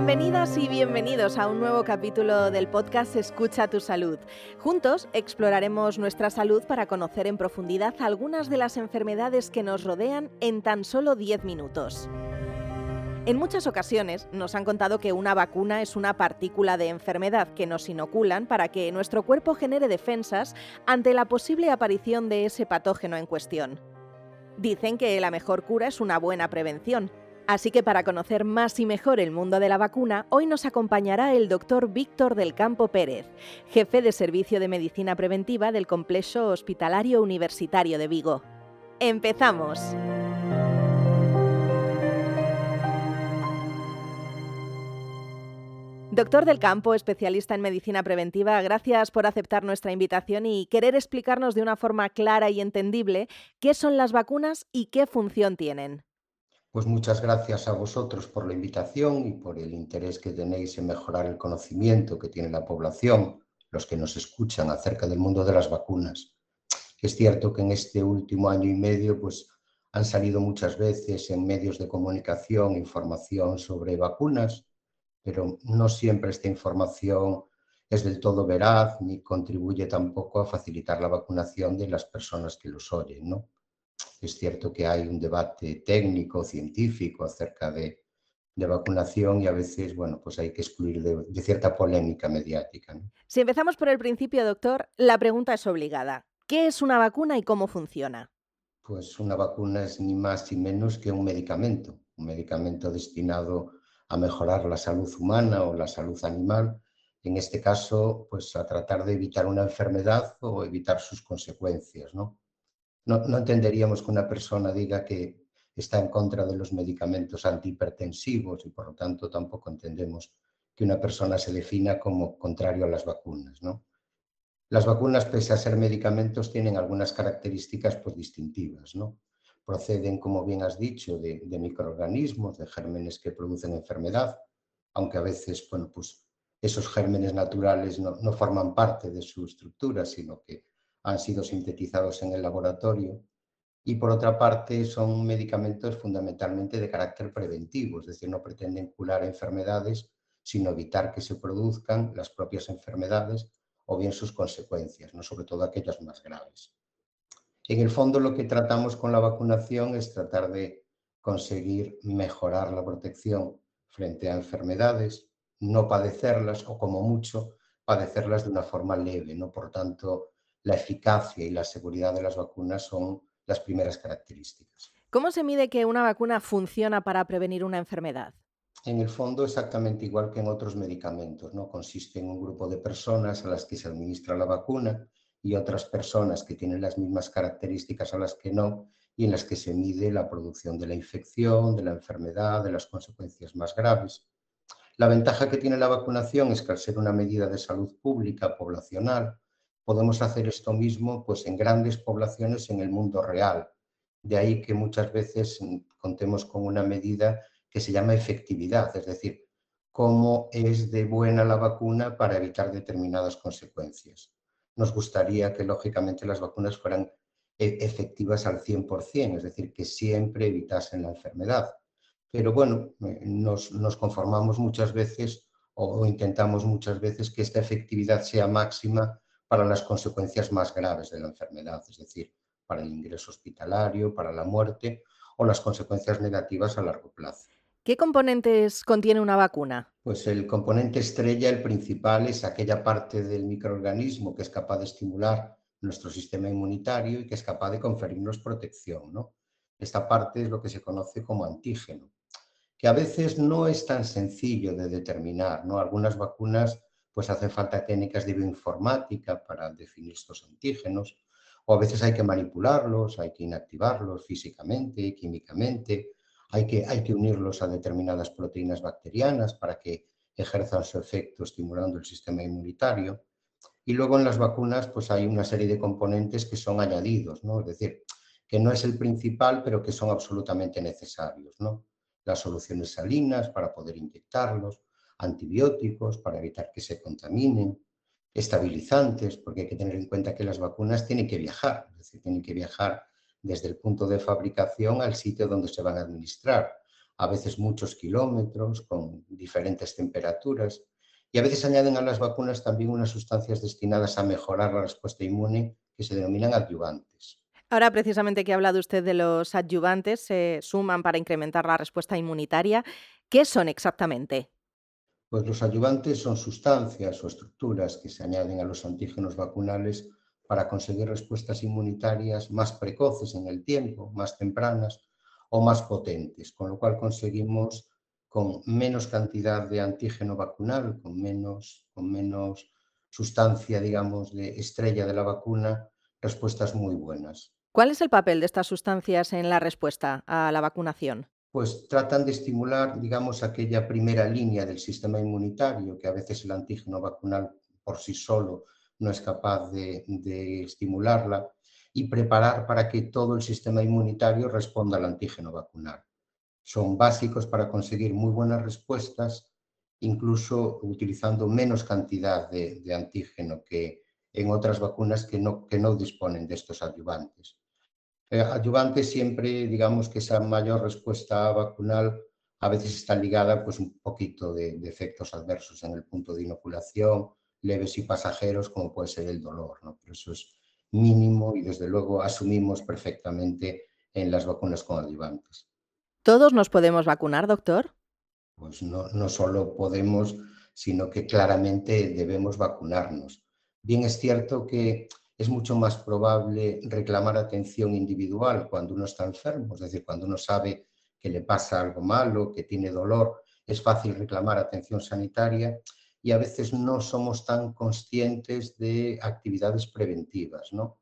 Bienvenidas y bienvenidos a un nuevo capítulo del podcast Escucha tu salud. Juntos exploraremos nuestra salud para conocer en profundidad algunas de las enfermedades que nos rodean en tan solo 10 minutos. En muchas ocasiones nos han contado que una vacuna es una partícula de enfermedad que nos inoculan para que nuestro cuerpo genere defensas ante la posible aparición de ese patógeno en cuestión. Dicen que la mejor cura es una buena prevención. Así que para conocer más y mejor el mundo de la vacuna, hoy nos acompañará el doctor Víctor del Campo Pérez, jefe de Servicio de Medicina Preventiva del Complejo Hospitalario Universitario de Vigo. ¡Empezamos! Doctor del campo, especialista en medicina preventiva, gracias por aceptar nuestra invitación y querer explicarnos de una forma clara y entendible qué son las vacunas y qué función tienen. Pues muchas gracias a vosotros por la invitación y por el interés que tenéis en mejorar el conocimiento que tiene la población, los que nos escuchan acerca del mundo de las vacunas. Es cierto que en este último año y medio pues han salido muchas veces en medios de comunicación información sobre vacunas pero no siempre esta información es del todo veraz ni contribuye tampoco a facilitar la vacunación de las personas que los oyen. ¿no? Es cierto que hay un debate técnico, científico acerca de, de vacunación y a veces, bueno, pues hay que excluir de, cierta polémica mediática. Si empezamos por el principio, doctor, la pregunta es obligada. ¿Qué es una vacuna y cómo funciona? Pues una vacuna es ni más ni menos que un medicamento, un medicamento destinado a mejorar la salud humana o la salud animal, en este caso, pues a tratar de evitar una enfermedad o evitar sus consecuencias. ¿no? No, entenderíamos que una persona diga que está en contra de los medicamentos antihipertensivos y por lo tanto tampoco entendemos que una persona se defina como contrario a las vacunas. ¿no? Las vacunas, pese a ser medicamentos, tienen algunas características pues, distintivas. ¿no? proceden, como bien has dicho, de, microorganismos, de gérmenes que producen enfermedad, aunque a veces, bueno, pues esos gérmenes naturales no, no forman parte de su estructura, sino que han sido sintetizados en el laboratorio. Y por otra parte, son medicamentos fundamentalmente de carácter preventivo, es decir, no pretenden curar enfermedades, sino evitar que se produzcan las propias enfermedades o bien sus consecuencias, no sobre todo aquellas más graves. En el fondo lo que tratamos con la vacunación es tratar de conseguir mejorar la protección frente a enfermedades, no padecerlas o como mucho padecerlas de una forma leve. ¿no? Por tanto, la eficacia y la seguridad de las vacunas son las primeras características. ¿Cómo se mide que una vacuna funciona para prevenir una enfermedad? En el fondo, exactamente igual que en otros medicamentos. ¿no? Consiste en un grupo de personas a las que se administra la vacuna y otras personas que tienen las mismas características a las que no y en las que se mide la producción de la infección, de la enfermedad, de las consecuencias más graves. La ventaja que tiene la vacunación es que al ser una medida de salud pública poblacional, podemos hacer esto mismo pues, en grandes poblaciones en el mundo real. De ahí que muchas veces contemos con una medida que se llama efectividad, es decir, cómo es de buena la vacuna para evitar determinadas consecuencias nos gustaría que lógicamente las vacunas fueran e, efectivas al 100%, es decir, que siempre evitasen la enfermedad. Pero bueno, eh, nos, conformamos muchas veces o, intentamos muchas veces que esta efectividad sea máxima para las consecuencias más graves de la enfermedad, es decir, para el ingreso hospitalario, para la muerte o las consecuencias negativas a largo plazo. ¿Qué componentes contiene una vacuna? Pues el componente estrella, el principal, es aquella parte del microorganismo que es capaz de estimular nuestro sistema inmunitario y que es capaz de conferirnos protección. ¿no? Esta parte es lo que se conoce como antígeno, que a veces no es tan sencillo de determinar. ¿no? Algunas vacunas pues hacen falta técnicas de bioinformática para definir estos antígenos, o a veces hay que manipularlos, hay que inactivarlos físicamente, químicamente, hay que, hay que unirlos a determinadas proteínas bacterianas para que ejerzan su efecto estimulando el sistema inmunitario. Y luego en las vacunas pues hay una serie de componentes que son añadidos, ¿no? Es decir, que no es el principal, pero que son absolutamente necesarios, ¿no? Las soluciones salinas para poder inyectarlos, antibióticos para evitar que se contaminen, estabilizantes, porque hay que tener en cuenta que las vacunas tienen que viajar, es decir, tienen que viajar desde el punto de fabricación al sitio donde se van a administrar. a veces muchos kilómetros, con diferentes temperaturas. Y a veces añaden a las vacunas también unas sustancias destinadas a mejorar la respuesta inmune que se denominan adyuvantes. Ahora, precisamente que ha hablado usted de los adyuvantes, se suman para incrementar la respuesta inmunitaria. ¿Qué son exactamente? Pues los adyuvantes son sustancias o estructuras que se añaden a los antígenos vacunales para conseguir respuestas inmunitarias más precoces en el tiempo, más tempranas o más potentes, con lo cual conseguimos con menos cantidad de antígeno vacunal, con menos, con menos sustancia, digamos, de estrella de la vacuna, respuestas muy buenas. ¿Cuál es el papel de estas sustancias en la respuesta a la vacunación? Pues tratan de estimular, digamos, aquella primera línea del sistema inmunitario, que a veces el antígeno vacunal por sí solo no es capaz de, estimularla, y preparar para que todo el sistema inmunitario responda al antígeno vacunal. Son básicos para conseguir muy buenas respuestas, incluso utilizando menos cantidad de, de antígeno que en otras vacunas que no, que no disponen de estos adyuvantes. Eh, adyuvantes siempre, digamos que esa mayor respuesta vacunal a veces está ligada pues un poquito de, de, efectos adversos en el punto de inoculación, leves y pasajeros, como puede ser el dolor, ¿no? Pero eso es mínimo y desde luego asumimos perfectamente en las vacunas con adyuvantes. ¿Todos nos podemos vacunar, doctor? Pues no, no solo podemos, sino que claramente debemos vacunarnos. Bien es cierto que es mucho más probable reclamar atención individual cuando uno está enfermo, es decir, cuando uno sabe que le pasa algo malo, que tiene dolor, es fácil reclamar atención sanitaria y a veces no somos tan conscientes de actividades preventivas, ¿no?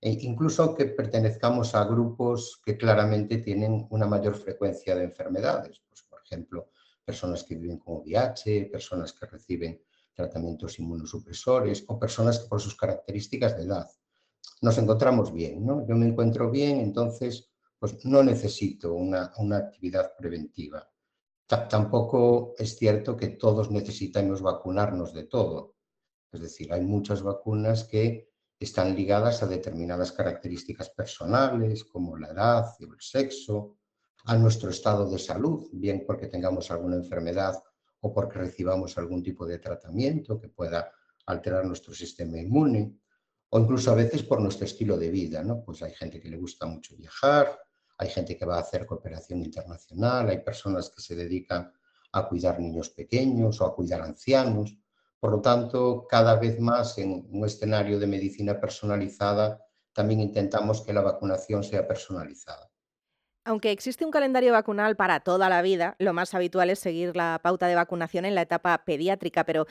E incluso aunque pertenezcamos a grupos que claramente tienen una mayor frecuencia de enfermedades, pues, por ejemplo, personas que viven con VIH, personas que reciben tratamientos inmunosupresores o personas que por sus características de edad nos encontramos bien, ¿no? Yo me encuentro bien, entonces pues no necesito una, una actividad preventiva. Tampoco es cierto que todos necesitamos vacunarnos de todo. Es decir, hay muchas vacunas que están ligadas a determinadas características personales, como la edad el sexo, a nuestro estado de salud, bien porque tengamos alguna enfermedad o porque recibamos algún tipo de tratamiento que pueda alterar nuestro sistema inmune, o incluso a veces por nuestro estilo de vida, ¿no? Pues hay gente que le gusta mucho viajar, hay gente que va a hacer cooperación internacional, hay personas que se dedican a cuidar niños pequeños o a cuidar ancianos. Por lo tanto, cada vez más en un escenario de medicina personalizada, también intentamos que la vacunación sea personalizada. Aunque existe un calendario vacunal para toda la vida, lo más habitual es seguir la pauta de vacunación en la etapa pediátrica, pero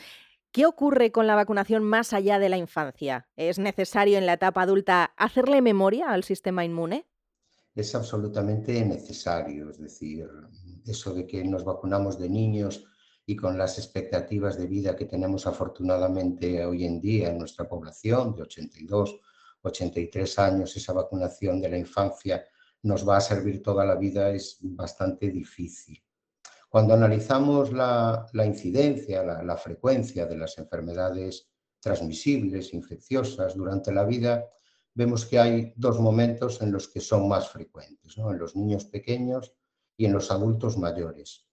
¿qué ocurre con la vacunación más allá de la infancia? ¿Es necesario en la etapa adulta hacerle memoria al sistema inmune? Es absolutamente necesario, es decir, eso de que nos vacunamos de niños y con las expectativas de vida que tenemos afortunadamente hoy en día en nuestra población de 82, 83 años, esa vacunación de la infancia nos va a servir toda la vida es bastante difícil. Cuando analizamos la, incidencia, la, frecuencia de las enfermedades transmisibles, infecciosas durante la vida, vemos que hay dos momentos en los que son más frecuentes, en los niños pequeños y en los adultos mayores.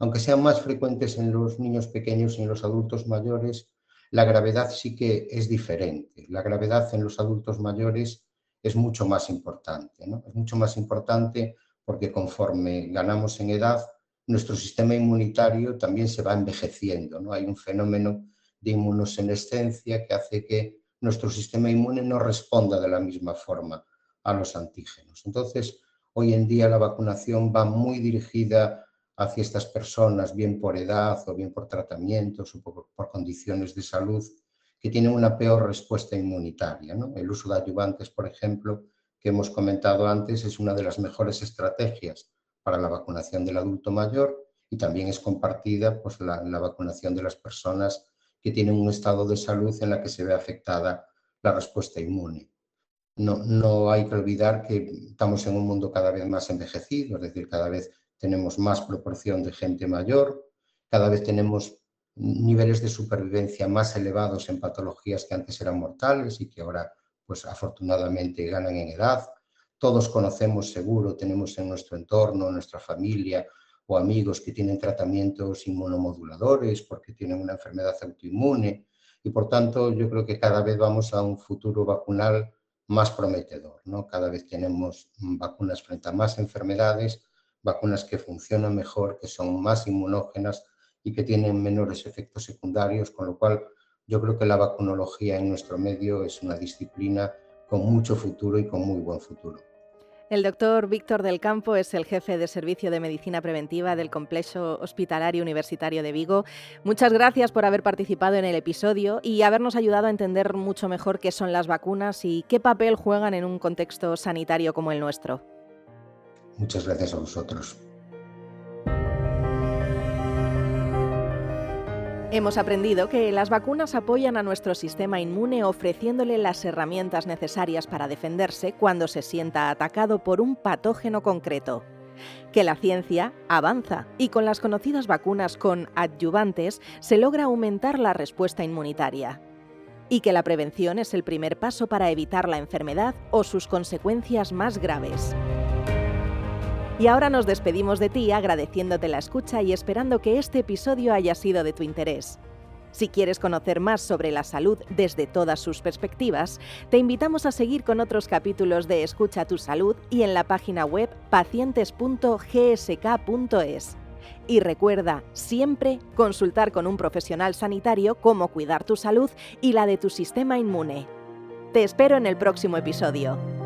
Aunque sean más frecuentes en los niños pequeños y en los adultos mayores, la gravedad sí que es diferente. La gravedad en los adultos mayores es mucho más importante. Es mucho más importante porque conforme ganamos en edad, nuestro sistema inmunitario también se va envejeciendo. ¿no? Hay un fenómeno de inmunosenescencia que hace que nuestro sistema inmune no responda de la misma forma a los antígenos. Entonces, hoy en día la vacunación va muy dirigida hacia estas personas, bien por edad o bien por tratamientos o por condiciones de salud, que tienen una peor respuesta inmunitaria. El uso de ayudantes, por ejemplo, que hemos comentado antes, es una de las mejores estrategias para la vacunación del adulto mayor y también es compartida pues, la, vacunación de las personas que tienen un estado de salud en la que se ve afectada la respuesta inmune. No hay que olvidar que estamos en un mundo cada vez más envejecido, es decir, cada vez tenemos más proporción de gente mayor, cada vez tenemos niveles de supervivencia más elevados en patologías que antes eran mortales y que ahora, pues afortunadamente, ganan en edad. Todos conocemos seguro, tenemos en nuestro entorno, en nuestra familia, o amigos que tienen tratamientos inmunomoduladores porque tienen una enfermedad autoinmune y por tanto yo creo que cada vez vamos a un futuro vacunal más prometedor. ¿no? Cada vez tenemos vacunas frente a más enfermedades, vacunas que funcionan mejor, que son más inmunógenas y que tienen menores efectos secundarios, con lo cual yo creo que la vacunología en nuestro medio es una disciplina con mucho futuro y con muy buen futuro. El doctor Víctor del Campo es el jefe de Servicio de Medicina Preventiva del Complejo Hospitalario Universitario de Vigo. Muchas gracias por haber participado en el episodio y habernos ayudado a entender mucho mejor qué son las vacunas y qué papel juegan en un contexto sanitario como el nuestro. Muchas gracias a vosotros. Hemos aprendido que las vacunas apoyan a nuestro sistema inmune ofreciéndole las herramientas necesarias para defenderse cuando se sienta atacado por un patógeno concreto. Que la ciencia avanza y con las conocidas vacunas con adyuvantes se logra aumentar la respuesta inmunitaria. Y que la prevención es el primer paso para evitar la enfermedad o sus consecuencias más graves. Y ahora nos despedimos de ti agradeciéndote la escucha y esperando que este episodio haya sido de tu interés. Si quieres conocer más sobre la salud desde todas sus perspectivas, te invitamos a seguir con otros capítulos de Escucha tu Salud y en la página web pacientes.gsk.es. Y recuerda siempre consultar con un profesional sanitario cómo cuidar tu salud y la de tu sistema inmune. Te espero en el próximo episodio.